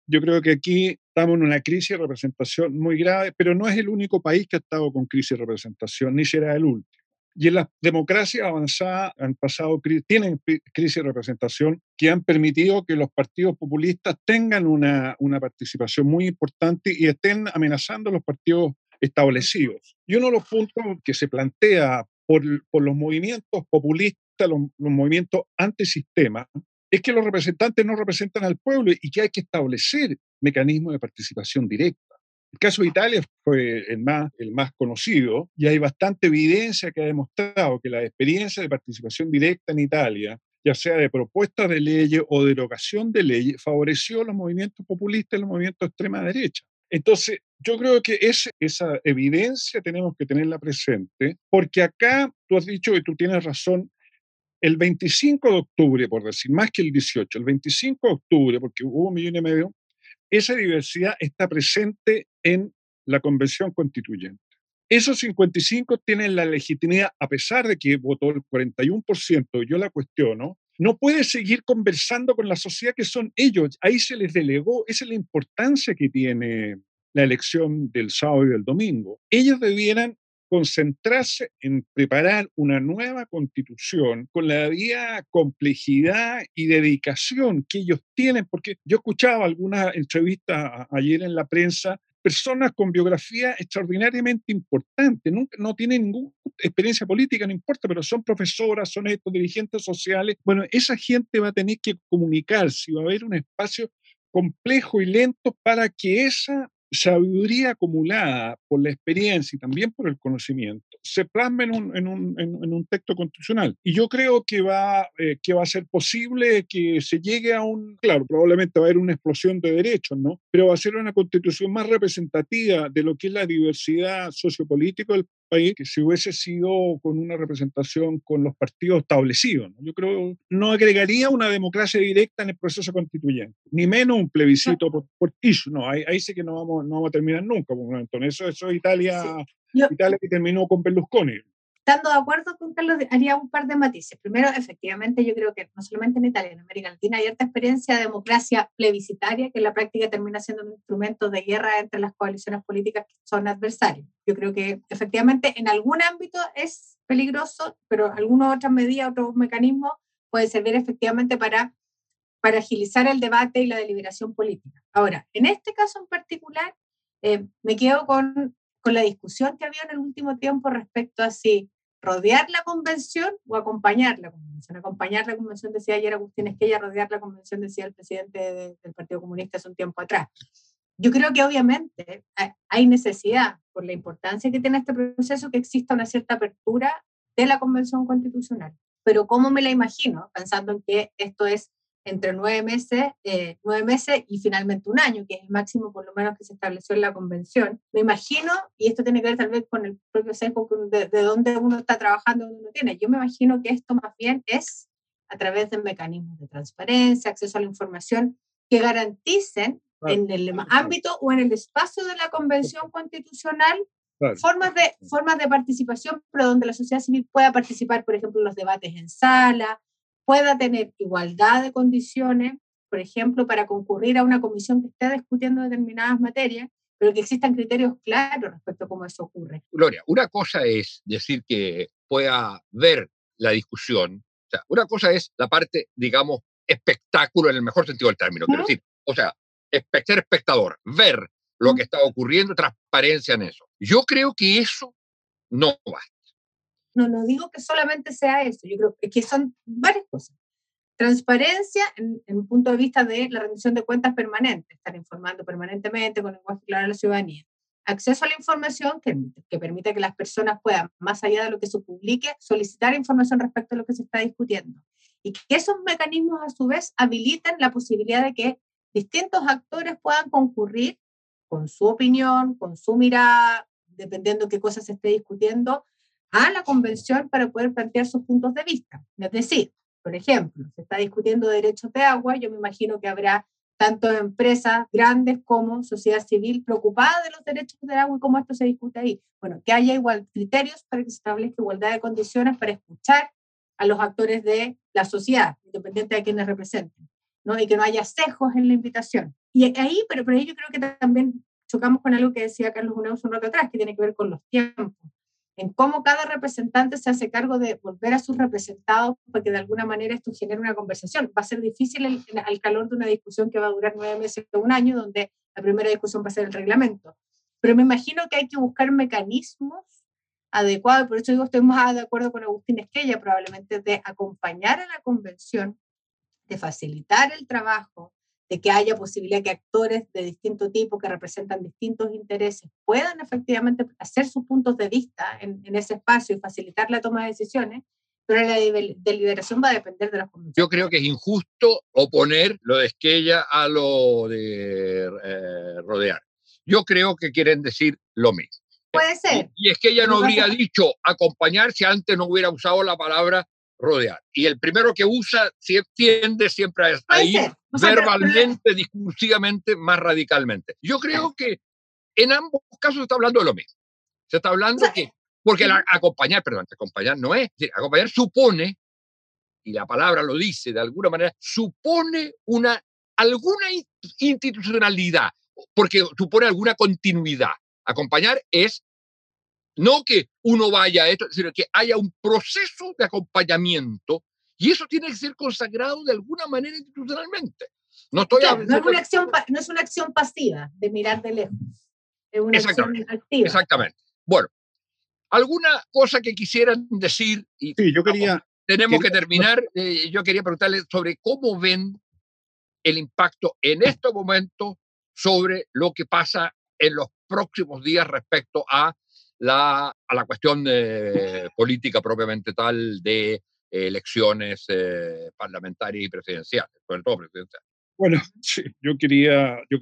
S4: yo creo que aquí estamos en una crisis de representación muy grave, pero no es el único país que ha estado con crisis de representación, ni será el último. Y en las democracias avanzadas han pasado, tienen crisis de representación que han permitido que los partidos populistas tengan una, una participación muy importante y estén amenazando a los partidos establecidos. Y uno de los puntos que se plantea por, por los movimientos populistas, los, los movimientos antisistema, es que los representantes no representan al pueblo y que hay que establecer mecanismos de participación directa. El caso de Italia fue el más, el más conocido y hay bastante evidencia que ha demostrado que la experiencia de participación directa en Italia, ya sea de propuestas de leyes o derogación de leyes, favoreció los movimientos populistas y los movimientos de extrema derecha. Entonces, yo creo que esa evidencia tenemos que tenerla presente, porque acá tú has dicho y tú tienes razón, el 25 de octubre, por decir, más que el 18, el 25 de octubre, porque hubo un millón y medio, esa diversidad está presente en la convención constituyente. Esos 55 tienen la legitimidad, a pesar de que votó el 41%, yo la cuestiono, no puede seguir conversando con la sociedad que son ellos. Ahí se les delegó, esa es la importancia que tiene la elección del sábado y del domingo. Ellos debieran concentrarse en preparar una nueva constitución con la debida complejidad y dedicación que ellos tienen, porque yo escuchaba algunas entrevistas ayer en la prensa, personas con biografía extraordinariamente importante, no, no tienen ninguna experiencia política, no importa, pero son profesoras, son estos dirigentes sociales. Bueno, esa gente va a tener que comunicarse, va a haber un espacio complejo y lento para que esa sabiduría acumulada por la experiencia y también por el conocimiento se plasma en un, en un, en, un texto constitucional. Y yo creo que va, eh, que va a ser posible que se llegue a un, claro, probablemente va a haber una explosión de derechos, ¿no? Pero va a ser una constitución más representativa de lo que es la diversidad sociopolítica del país que si hubiese sido con una representación con los partidos establecidos. ¿no? Yo creo no agregaría una democracia directa en el proceso constituyente, ni menos un plebiscito por, por No, ahí, ahí sí que no vamos, no vamos a terminar nunca. Entonces, eso, eso es Italia, Italia que terminó con Berlusconi
S3: estando de acuerdo con Carlos, haría un par de matices. Primero, efectivamente, yo creo que no solamente en Italia, en América Latina hay harta experiencia de democracia plebiscitaria, que en la práctica termina siendo un instrumento de guerra entre las coaliciones políticas que son adversarios. Yo creo que efectivamente en algún ámbito es peligroso, pero alguna otra medida, otro mecanismo puede servir efectivamente para, para agilizar el debate y la deliberación política. Ahora, en este caso en particular, eh, me quedo con, con la discusión que había en el último tiempo respecto a si rodear la convención o acompañar la convención. Acompañar la convención, decía ayer Agustín Esquella, rodear la convención, decía el presidente del Partido Comunista hace un tiempo atrás. Yo creo que obviamente hay necesidad, por la importancia que tiene este proceso, que exista una cierta apertura de la convención constitucional. Pero ¿cómo me la imagino? Pensando en que esto es entre nueve meses, eh, nueve meses y finalmente un año, que es el máximo por lo menos que se estableció en la convención. Me imagino, y esto tiene que ver tal vez con el propio sesgo de, de dónde uno está trabajando, dónde uno tiene. Yo me imagino que esto más bien es a través de mecanismos de transparencia, acceso a la información, que garanticen en el ámbito o en el espacio de la convención constitucional Formas, de, formas de participación, pero donde la sociedad civil pueda participar, por ejemplo, en los debates en sala, pueda tener igualdad de condiciones, por ejemplo, para concurrir a una comisión que esté discutiendo determinadas materias, pero que existan criterios claros respecto a cómo eso ocurre.
S2: Gloria, una cosa es decir que pueda ver la discusión, o sea, una cosa es la parte, digamos, espectáculo en el mejor sentido del término, quiero decir, o sea, ser espectador, ver lo que está ocurriendo, transparencia en eso. Yo creo que eso no basta.
S3: No, no digo que solamente sea eso, yo creo que son varias cosas. Transparencia en, un punto de vista de la rendición de cuentas permanente, estar informando permanentemente con lenguaje claro a la ciudadanía. Acceso a la información que, que permite que las personas puedan, más allá de lo que se publique, solicitar información respecto a lo que se está discutiendo. Y que esos mecanismos a su vez habiliten la posibilidad de que distintos actores puedan concurrir con su opinión, con su mirada, dependiendo qué cosas se esté discutiendo, a la convención para poder plantear sus puntos de vista. Es decir, por ejemplo, se está discutiendo derechos de agua, yo me imagino que habrá tanto empresas grandes como sociedad civil preocupada de los derechos del agua y cómo esto se discute ahí. Bueno, que haya igual criterios para que se establezca igualdad de condiciones para escuchar a los actores de la sociedad, independiente de quienes representen, ¿no? y que no haya sesgos en la invitación. Y ahí, pero por ahí yo creo que también chocamos con algo que decía Carlos Uneus un rato atrás, que tiene que ver con los tiempos en cómo cada representante se hace cargo de volver a sus representados para que de alguna manera esto genere una conversación. Va a ser difícil al calor de una discusión que va a durar nueve meses o un año, donde la primera discusión va a ser el reglamento. Pero me imagino que hay que buscar mecanismos adecuados, por eso digo, estoy más de acuerdo con Agustín Esquella, probablemente de acompañar a la convención, de facilitar el trabajo, de que haya posibilidad que actores de distinto tipo que representan distintos intereses puedan efectivamente hacer sus puntos de vista en, ese espacio y facilitar la toma de decisiones, pero la deliberación va a depender de las comisiones.
S2: Yo creo que es injusto oponer lo de Esquella a lo de eh, rodear. Yo creo que quieren decir lo mismo.
S3: Puede ser.
S2: Y, es que ella no habría dicho acompañar si antes no hubiera usado la palabra rodear. Y el primero que usa tiende siempre a, ir verbalmente, discursivamente, más radicalmente. Yo creo que en ambos casos se está hablando de lo mismo. Se está hablando que, porque acompañar, perdón, acompañar no es, acompañar supone, y la palabra lo dice de alguna manera, supone una, alguna institucionalidad, porque supone alguna continuidad. Acompañar es no que uno vaya a esto, sino que haya un proceso de acompañamiento y eso tiene que ser consagrado de alguna manera institucionalmente. No, estoy
S3: no, es una acción, no es una acción pasiva de mirar de lejos, es una acción activa.
S2: Exactamente. Bueno, ¿alguna cosa que quisieran decir?
S4: Y, sí, yo quería...
S2: tenemos que terminar. Eh, yo quería preguntarles sobre cómo ven el impacto en este momento sobre lo que pasa en los próximos días respecto a la, a la cuestión eh, política propiamente tal de elecciones eh, parlamentarias y presidenciales, sobre todo presidenciales.
S4: Bueno, sí, yo quería, yo,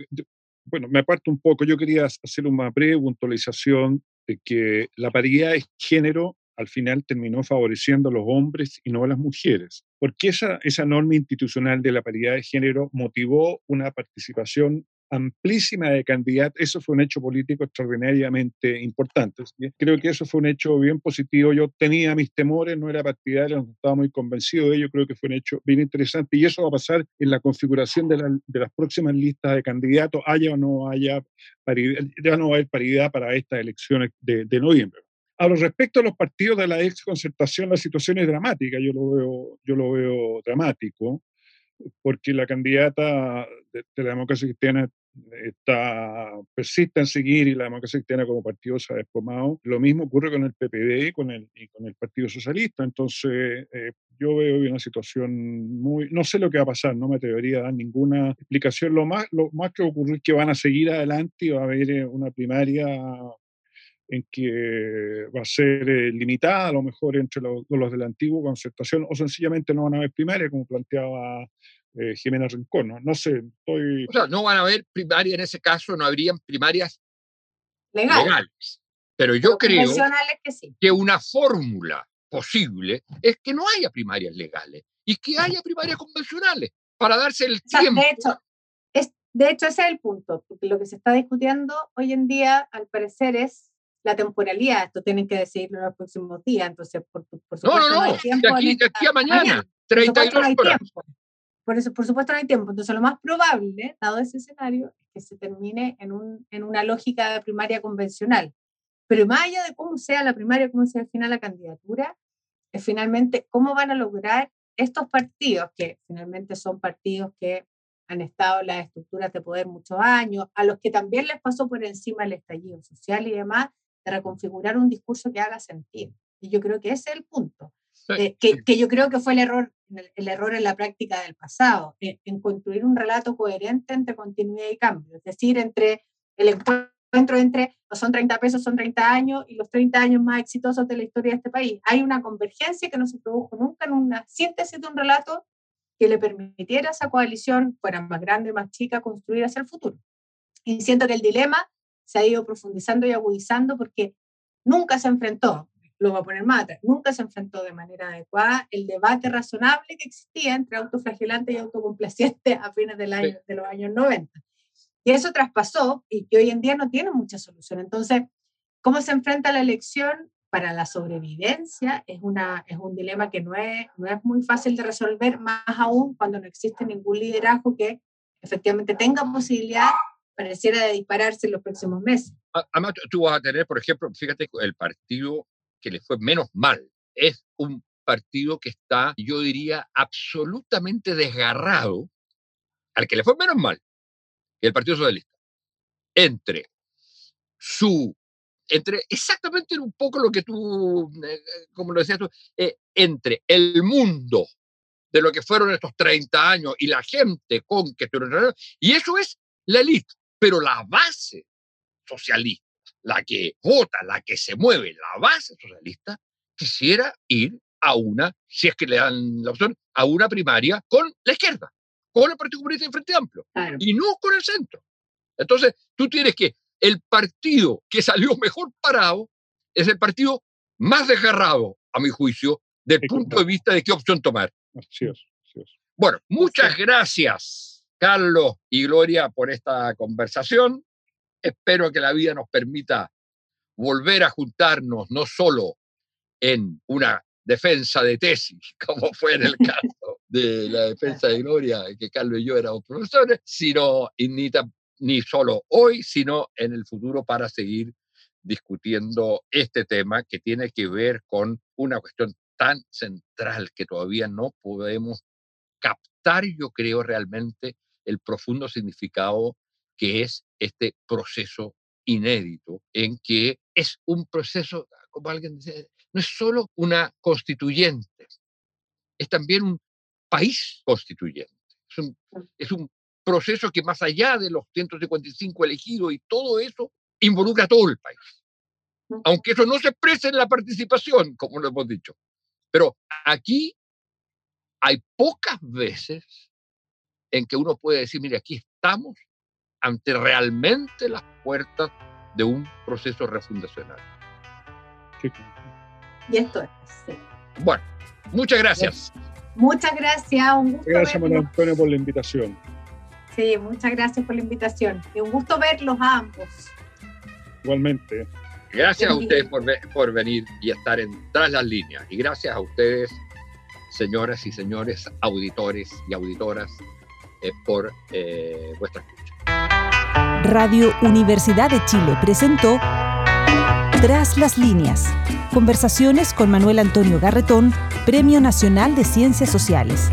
S4: bueno, me aparto un poco, yo quería hacer una breve puntualización de que la paridad de género al final terminó favoreciendo a los hombres y no a las mujeres, porque esa, esa norma institucional de la paridad de género motivó una participación amplísima de candidatos. Eso fue un hecho político extraordinariamente importante. Creo que eso fue un hecho bien positivo. Yo tenía mis temores, no era partidario, no estaba muy convencido de ello. Creo que fue un hecho bien interesante y eso va a pasar en la configuración de, las próximas listas de candidatos, haya o no haya paridad, ya no va a haber paridad para estas elecciones de, noviembre. A lo respecto a los partidos de la ex concertación, la situación es dramática, yo lo veo, yo lo veo dramático porque la candidata de, la democracia cristiana está, persiste en seguir y la democracia cristiana como partido se ha desplomado. Lo mismo ocurre con el PPD y con el, y con el Partido Socialista. Entonces, eh, yo veo una situación muy... No sé lo que va a pasar, no me atrevería a dar ninguna explicación. Lo más, lo más que ocurrir es que van a seguir adelante y va a haber eh, una primaria en que va a ser eh, limitada a lo mejor entre los, los de la antigua concertación o sencillamente no van a haber primaria como planteaba eh, Jimena Rincón. ¿no? no sé, estoy...
S2: O sea, no van a haber primaria en ese caso, no habrían primarias legales. Pero yo creo que, una fórmula posible es que no haya primarias legales y que haya primarias convencionales para darse el tiempo.
S3: De hecho, es, de hecho, ese es el punto, porque lo que se está discutiendo hoy en día, al parecer, es la temporalidad, esto tienen que decidirlo en los próximos días, entonces por, por
S2: supuesto no, no, no, hay tiempo. De aquí, de aquí a mañana, 32
S3: por horas. Por, eso, por supuesto no hay tiempo, entonces lo más probable, dado ese escenario, es que se termine en, un, en una lógica de primaria convencional. Pero más allá de cómo sea la primaria, cómo sea al final la candidatura, es finalmente cómo van a lograr estos partidos, que finalmente son partidos que han estado en las estructuras de poder muchos años, a los que también les pasó por encima el estallido social y demás, de reconfigurar un discurso que haga sentido. Y yo creo que ese es el punto, que, que, yo creo que fue el error, el, error en la práctica del pasado, en, construir un relato coherente entre continuidad y cambio, es decir, entre el encuentro entre no son 30 pesos, son 30 años y los 30 años más exitosos de la historia de este país. Hay una convergencia que no se produjo nunca en una síntesis de un relato que le permitiera a esa coalición, fuera más grande, más chica, construir hacia el futuro. Y siento que el dilema se ha ido profundizando y agudizando porque nunca se enfrentó, lo voy a poner más nunca se enfrentó de manera adecuada el debate razonable que existía entre autoflagelante y autocomplaciente a fines del año, de los años 90. Y eso traspasó y que hoy en día no tiene mucha solución. Entonces, ¿cómo se enfrenta la elección? Para la sobrevivencia es, una, es un dilema que no es, no es muy fácil de resolver, más aún cuando no existe ningún liderazgo que efectivamente tenga posibilidad pareciera de dispararse en los próximos meses.
S2: Además, tú vas a tener, por ejemplo, fíjate, el partido que le fue menos mal es un partido que está, yo diría, absolutamente desgarrado, al que le fue menos mal, el Partido Socialista, entre su, entre exactamente un poco lo que tú, eh, como lo decías tú, eh, entre el mundo de lo que fueron estos 30 años y la gente con que y eso es la élite. Pero la base socialista, la que vota, la que se mueve, la base socialista, quisiera ir a una, si es que le dan la opción, a una primaria con la izquierda, con el Partido Comunista y Frente Amplio, y no con el centro. Entonces, tú tienes que el partido que salió mejor parado es el partido más desgarrado, a mi juicio, del punto de vista de qué opción tomar. Bueno, muchas gracias. Carlos y Gloria por esta conversación. Espero que la vida nos permita volver a juntarnos no solo en una defensa de tesis, como fue en el caso de la defensa de Gloria, que Carlos y yo éramos profesores, sino ni, ni solo hoy, sino en el futuro para seguir discutiendo este tema que tiene que ver con una cuestión tan central que todavía no podemos captar, yo creo realmente, el profundo significado que es este proceso inédito, en que es un proceso, como alguien dice, no es solo una constituyente, es también un país constituyente, es Es un, proceso que más allá de los 155 elegidos y todo eso, involucra a todo el país. Aunque eso no se exprese en la participación, como lo hemos dicho. Pero aquí hay pocas veces en que uno puede decir, mire, aquí estamos ante realmente las puertas de un proceso refundacional.
S3: Y esto es. Sí.
S2: Bueno, muchas gracias.
S3: Muchas gracias, un gusto.
S4: Gracias, Manuel Antonio, por la invitación.
S3: Sí, muchas gracias por la invitación. Y un gusto verlos a ambos.
S4: Igualmente.
S2: Gracias a ustedes por, por venir y estar en tras las líneas. Y gracias a ustedes, señoras y señores auditores y auditoras, por eh, vuestra escucha.
S1: Radio Universidad de Chile presentó Tras las líneas. Conversaciones con Manuel Antonio Garretón, Premio Nacional de Ciencias Sociales.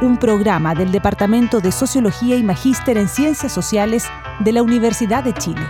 S1: Un programa del Departamento de Sociología y Magíster en Ciencias Sociales de la Universidad de Chile.